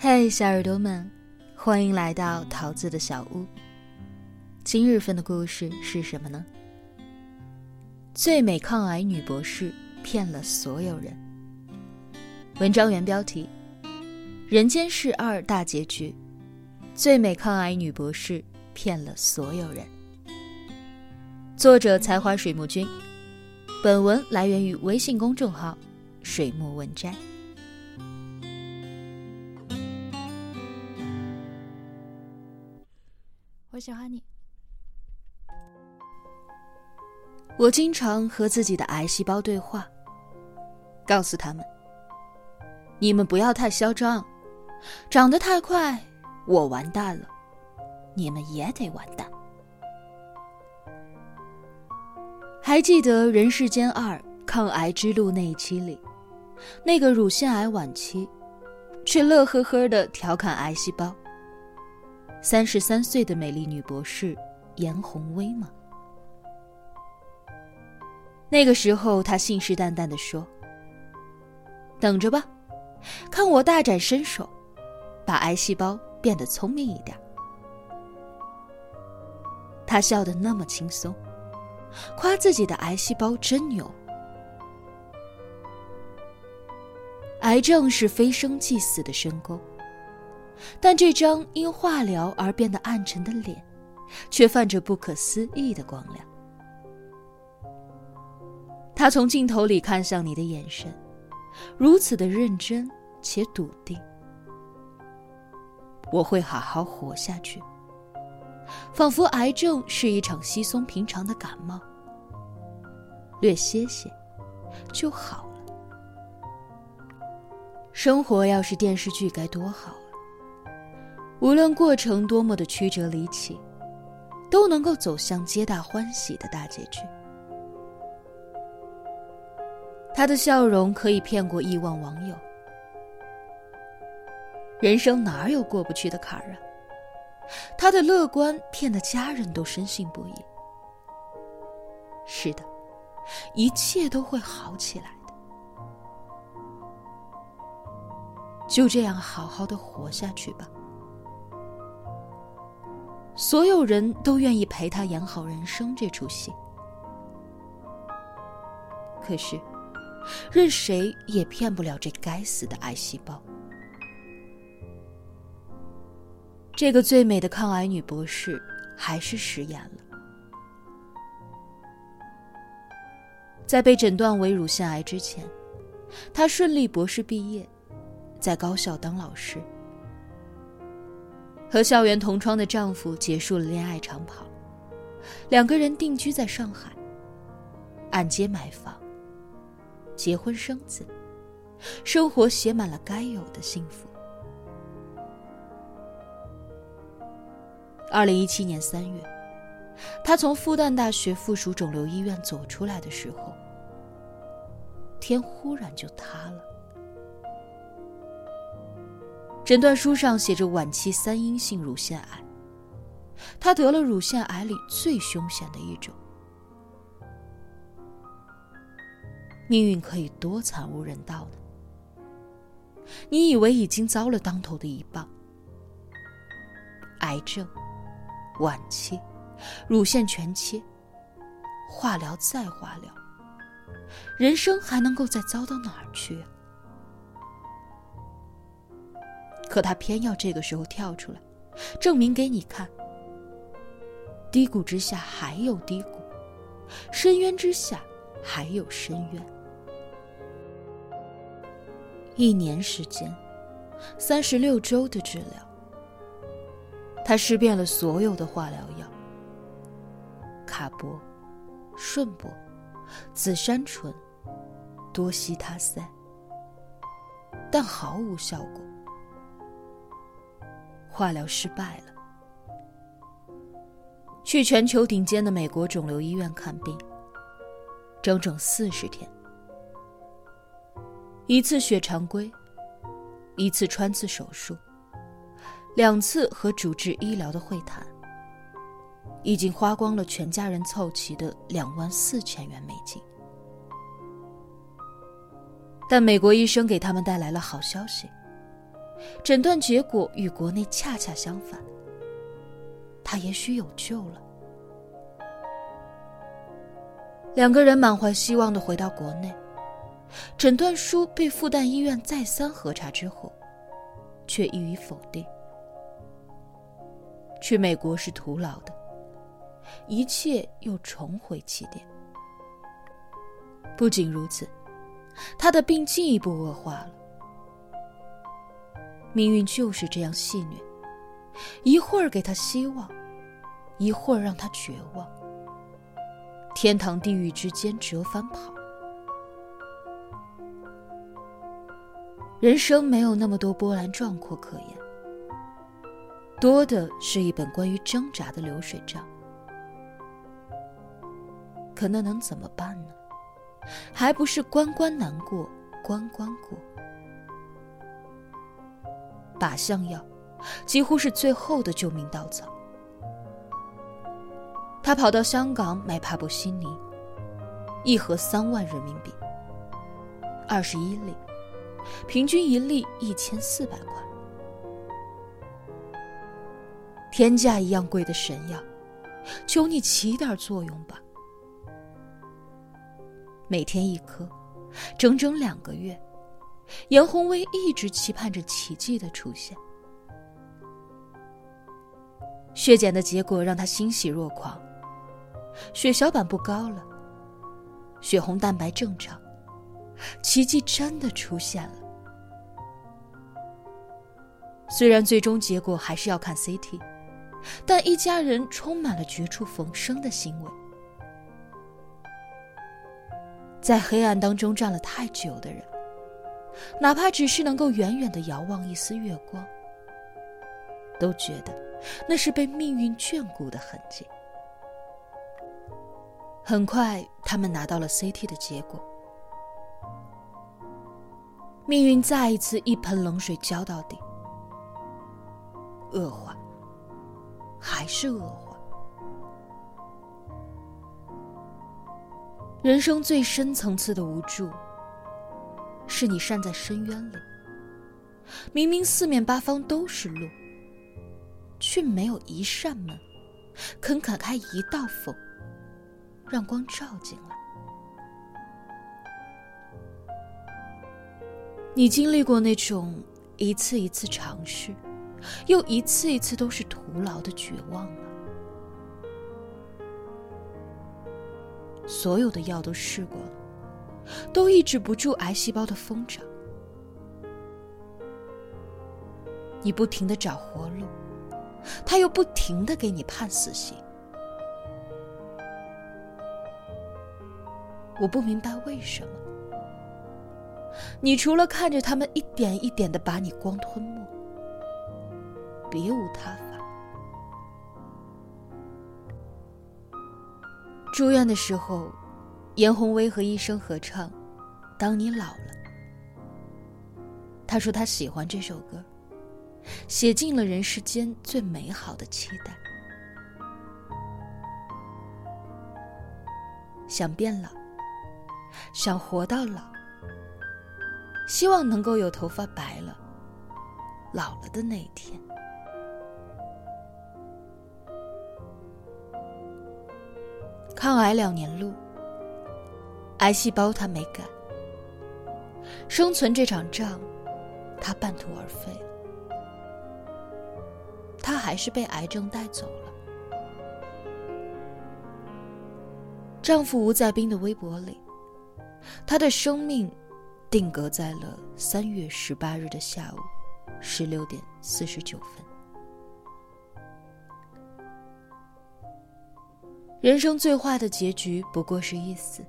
嘿，小耳朵们，欢迎来到桃子的小屋。今日份的故事是什么呢？最美抗癌女博士骗了所有人。文章原标题：人间世二大结局，最美抗癌女博士骗了所有人。作者：才华水木君。本文来源于微信公众号“水墨文摘”。我喜欢你。我经常和自己的癌细胞对话，告诉他们：“你们不要太嚣张，长得太快，我完蛋了，你们也得完蛋。”还记得《人世间二：抗癌之路》那一期里，那个乳腺癌晚期，却乐呵呵的调侃癌细胞。三十三岁的美丽女博士严红薇吗？那个时候，她信誓旦旦的说：“等着吧，看我大展身手，把癌细胞变得聪明一点。”她笑得那么轻松，夸自己的癌细胞真牛。癌症是非生即死的深沟。但这张因化疗而变得暗沉的脸，却泛着不可思议的光亮。他从镜头里看向你的眼神，如此的认真且笃定。我会好好活下去，仿佛癌症是一场稀松平常的感冒，略歇歇就好了。生活要是电视剧该多好！无论过程多么的曲折离奇，都能够走向皆大欢喜的大结局。他的笑容可以骗过亿万网友。人生哪有过不去的坎儿啊？他的乐观骗得家人都深信不疑。是的，一切都会好起来的。就这样好好的活下去吧。所有人都愿意陪他演好人生这出戏，可是，任谁也骗不了这该死的癌细胞。这个最美的抗癌女博士还是食言了。在被诊断为乳腺癌之前，她顺利博士毕业，在高校当老师。和校园同窗的丈夫结束了恋爱长跑，两个人定居在上海，按揭买房，结婚生子，生活写满了该有的幸福。二零一七年三月，她从复旦大学附属肿瘤医院走出来的时候，天忽然就塌了。诊断书上写着晚期三阴性乳腺癌，他得了乳腺癌里最凶险的一种。命运可以多惨无人道呢？你以为已经遭了当头的一棒，癌症晚期，乳腺全切，化疗再化疗，人生还能够再糟到哪儿去？可他偏要这个时候跳出来，证明给你看：低谷之下还有低谷，深渊之下还有深渊。一年时间，三十六周的治疗，他试遍了所有的化疗药：卡铂、顺铂、紫杉醇、多西他赛，但毫无效果。化疗失败了，去全球顶尖的美国肿瘤医院看病，整整四十天，一次血常规，一次穿刺手术，两次和主治医疗的会谈，已经花光了全家人凑齐的两万四千元美金。但美国医生给他们带来了好消息。诊断结果与国内恰恰相反，他也许有救了。两个人满怀希望的回到国内，诊断书被复旦医院再三核查之后，却予以否定。去美国是徒劳的，一切又重回起点。不仅如此，他的病进一步恶化了。命运就是这样戏谑，一会儿给他希望，一会儿让他绝望。天堂地狱之间折返跑，人生没有那么多波澜壮阔可言，多的是一本关于挣扎的流水账。可那能怎么办呢？还不是关关难过关关过。靶向药，几乎是最后的救命稻草。他跑到香港买帕布西尼，一盒三万人民币，二十一粒，平均一粒一千四百块，天价一样贵的神药，求你起点作用吧！每天一颗，整整两个月，严宏威一直期盼着奇迹的出现。血检的结果让他欣喜若狂。血小板不高了，血红蛋白正常，奇迹真的出现了。虽然最终结果还是要看 CT，但一家人充满了绝处逢生的欣慰。在黑暗当中站了太久的人，哪怕只是能够远远的遥望一丝月光，都觉得那是被命运眷顾的痕迹。很快，他们拿到了 CT 的结果。命运再一次一盆冷水浇到底，恶化，还是恶化。人生最深层次的无助，是你站在深渊里，明明四面八方都是路，却没有一扇门肯打开一道缝。让光照进来。你经历过那种一次一次尝试，又一次一次都是徒劳的绝望吗？所有的药都试过了，都抑制不住癌细胞的疯长。你不停的找活路，他又不停的给你判死刑。我不明白为什么，你除了看着他们一点一点的把你光吞没，别无他法。住院的时候，严宏威和医生合唱《当你老了》，他说他喜欢这首歌，写尽了人世间最美好的期待，想变老。想活到老，希望能够有头发白了、老了的那一天。抗癌两年路，癌细胞他没改，生存这场仗，他半途而废了。他还是被癌症带走了。丈夫吴在斌的微博里。他的生命定格在了三月十八日的下午十六点四十九分。人生最坏的结局不过是一死，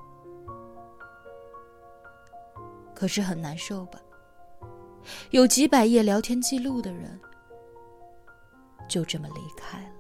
可是很难受吧？有几百页聊天记录的人就这么离开了。